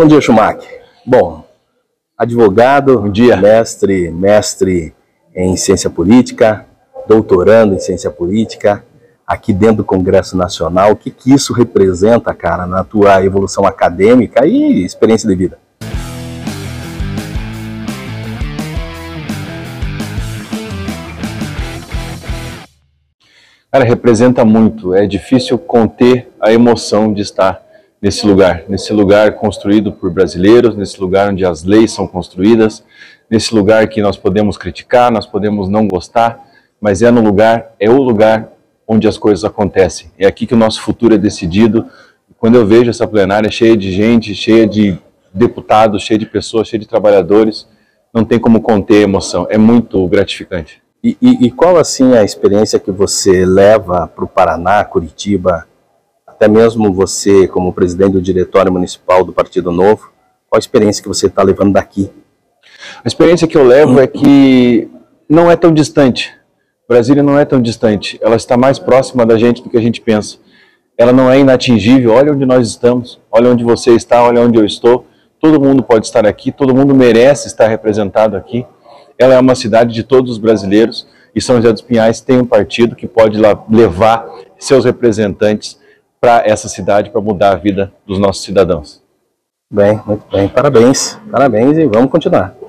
Bom dia, Schumacher. Bom, advogado, Bom dia. mestre, mestre em ciência política, doutorando em ciência política, aqui dentro do Congresso Nacional. O que, que isso representa, cara, na tua evolução acadêmica e experiência de vida? Cara, representa muito. É difícil conter a emoção de estar nesse lugar, nesse lugar construído por brasileiros, nesse lugar onde as leis são construídas, nesse lugar que nós podemos criticar, nós podemos não gostar, mas é no lugar, é o lugar onde as coisas acontecem. É aqui que o nosso futuro é decidido. Quando eu vejo essa plenária cheia de gente, cheia de deputados, cheia de pessoas, cheia de trabalhadores, não tem como conter a emoção. É muito gratificante. E, e, e qual assim a experiência que você leva para o Paraná, Curitiba, até mesmo você como presidente do diretório municipal do Partido Novo, qual a experiência que você está levando daqui? A experiência que eu levo é que não é tão distante. Brasília não é tão distante. Ela está mais próxima da gente do que a gente pensa. Ela não é inatingível. Olha onde nós estamos. Olha onde você está. Olha onde eu estou. Todo mundo pode estar aqui. Todo mundo merece estar representado aqui. Ela é uma cidade de todos os brasileiros e São José dos Pinhais tem um partido que pode levar seus representantes para essa cidade para mudar a vida dos nossos cidadãos. Bem, muito bem. Parabéns. Parabéns e vamos continuar.